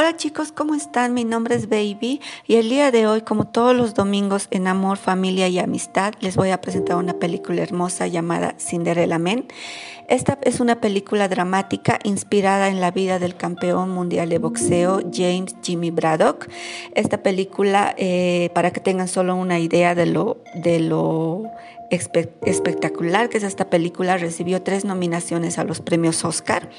Hola chicos, ¿cómo están? Mi nombre es Baby y el día de hoy, como todos los domingos en Amor, Familia y Amistad, les voy a presentar una película hermosa llamada Cinderella Men. Esta es una película dramática inspirada en la vida del campeón mundial de boxeo James Jimmy Braddock. Esta película, eh, para que tengan solo una idea de lo, de lo espectacular que es esta película, recibió tres nominaciones a los premios Oscar.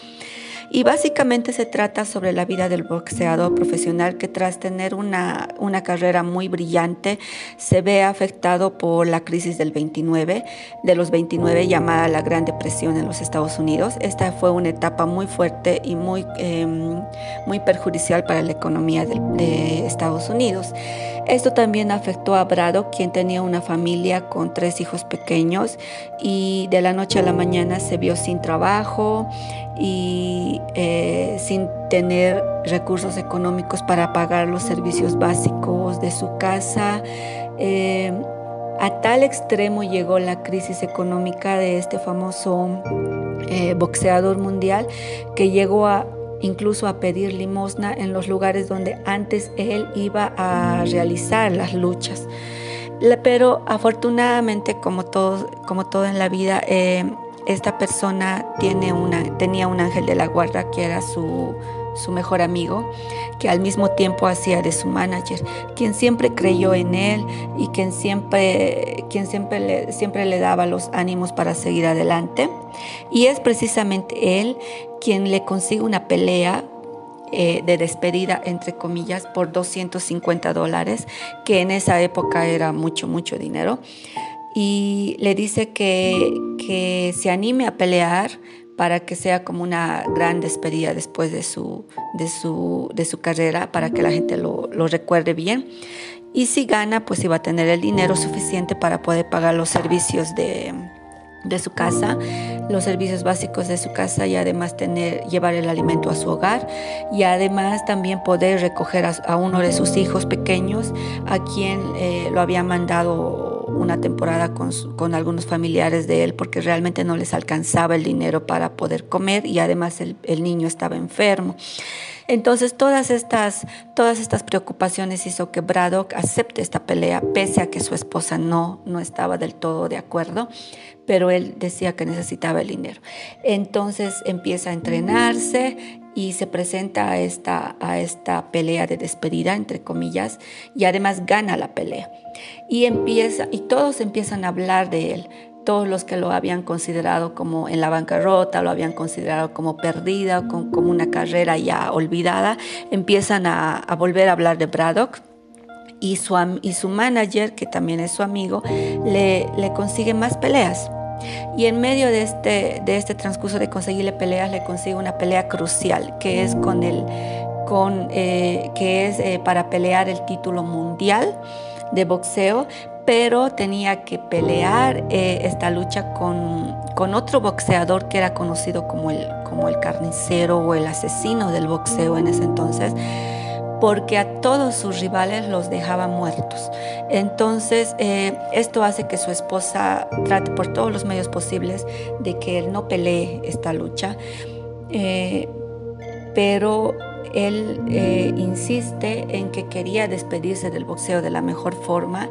Y básicamente se trata sobre la vida del boxeador profesional que tras tener una, una carrera muy brillante se ve afectado por la crisis del 29, de los 29 llamada la Gran Depresión en los Estados Unidos. Esta fue una etapa muy fuerte y muy, em, muy perjudicial para la economía de, de Estados Unidos. Esto también afectó a Brado, quien tenía una familia con tres hijos pequeños y de la noche a la mañana se vio sin trabajo y eh, sin tener recursos económicos para pagar los servicios básicos de su casa. Eh, a tal extremo llegó la crisis económica de este famoso eh, boxeador mundial que llegó a incluso a pedir limosna en los lugares donde antes él iba a realizar las luchas. Pero afortunadamente, como todo, como todo en la vida, eh, esta persona tiene una, tenía un ángel de la guarda que era su, su mejor amigo, que al mismo tiempo hacía de su manager, quien siempre creyó en él y quien siempre, quien siempre, le, siempre le daba los ánimos para seguir adelante. Y es precisamente él quien le consigue una pelea eh, de despedida, entre comillas, por 250 dólares, que en esa época era mucho, mucho dinero. Y le dice que, que se anime a pelear para que sea como una gran despedida después de su, de su, de su carrera, para que la gente lo, lo recuerde bien. Y si gana, pues iba a tener el dinero suficiente para poder pagar los servicios de, de su casa, los servicios básicos de su casa y además tener, llevar el alimento a su hogar y además también poder recoger a, uno de sus hijos pequeños a quien eh, lo había mandado una temporada con, algunos familiares de él porque realmente no les alcanzaba el dinero para poder comer y además el niño estaba enfermo. Entonces todas estas, todas estas preocupaciones hizo que Braddock acepte esta pelea pese a que su esposa no, no estaba del todo de acuerdo pero él decía que necesitaba el dinero. Entonces empieza a entrenarse y se presenta a esta, a esta pelea de despedida, entre comillas, y además gana la pelea. Y empieza, y todos empiezan a hablar de él. Todos los que lo habían considerado como en la bancarrota, lo habían considerado como perdida, como una carrera ya olvidada, empiezan a, a volver a hablar de Braddock y su, y su manager, que también es su amigo, le, le consigue más peleas. Y en medio de este, de este transcurso de conseguirle peleas, le consigue una pelea crucial, que es con el, con, eh, que es eh, para pelear el título mundial de boxeo, pero tenía que pelear eh, esta lucha con, con, otro boxeador que era conocido como el, como el carnicero o el asesino del boxeo en ese entonces porque a todos sus rivales los dejaba muertos. Entonces, eh, esto hace que su esposa trate por todos los medios posibles de que él no pelee esta lucha, eh, pero él eh, insiste en que quería despedirse del boxeo de la mejor forma.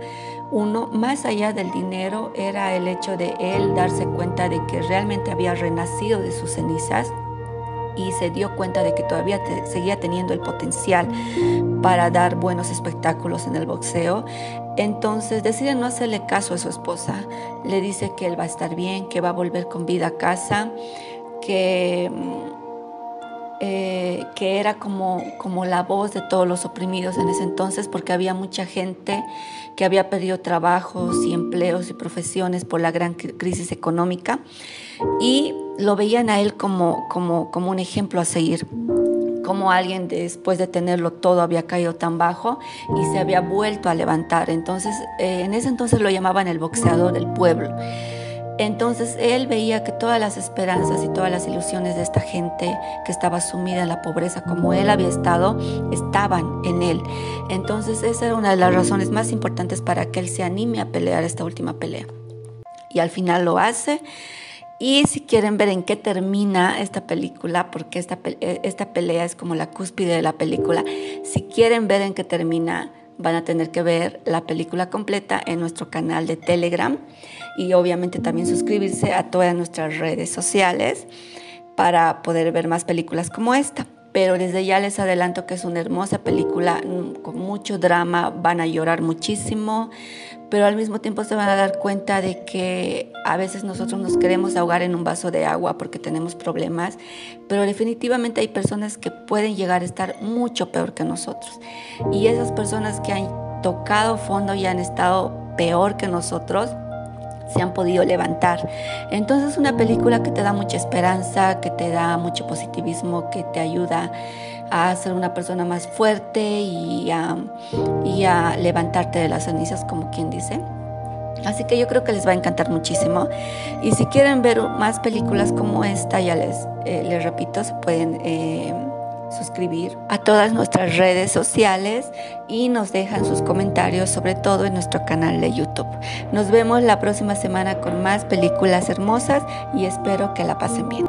Uno, más allá del dinero, era el hecho de él darse cuenta de que realmente había renacido de sus cenizas y se dio cuenta de que todavía seguía teniendo el potencial para dar buenos espectáculos en el boxeo. Entonces decide no hacerle caso a su esposa. Le dice que él va a estar bien, que va a volver con vida a casa, que, eh, que era como, como la voz de todos los oprimidos en ese entonces, porque había mucha gente que había perdido trabajos y empleos y profesiones por la gran crisis económica y lo veían a él como, como, como un ejemplo a seguir como alguien después de tenerlo todo había caído tan bajo y se había vuelto a levantar. Entonces, eh, en ese entonces lo llamaban el boxeador del pueblo. Entonces él veía que todas las esperanzas y todas las ilusiones de esta gente que estaba sumida en la pobreza como él había estado, estaban en él. Entonces esa era una de las razones más importantes para que él se anime a pelear esta última pelea. Y al final lo hace Y si quieren ver en qué termina esta película, porque esta, eh, esta pelea es como la cúspide de la película, si quieren ver en qué termina, van a tener que ver la película completa en nuestro canal de Telegram y obviamente también suscribirse a todas nuestras redes sociales para poder ver más películas como esta pero desde ya les adelanto que es una hermosa película mm, con mucho drama, van a llorar muchísimo, pero al mismo tiempo se van a dar cuenta de que a veces nosotros nos queremos ahogar en un vaso de agua porque tenemos problemas, pero definitivamente hay personas que pueden llegar a estar mucho peor que nosotros. Y esas personas que han tocado fondo y han estado peor que nosotros, se han podido levantar. Entonces es una película que te da mucha esperanza, que te da mucho positivismo, que te ayuda a ser una persona más fuerte y a, y a levantarte de las cenizas, como quien dice. Así que yo creo que les va a encantar muchísimo. Y si quieren ver más películas como esta, ya les, eh, les repito, se pueden... Eh, suscribir a todas nuestras redes sociales y nos dejan sus comentarios, sobre todo en nuestro canal de Nos vemos la próxima semana con más películas hermosas y espero que la pasen bien.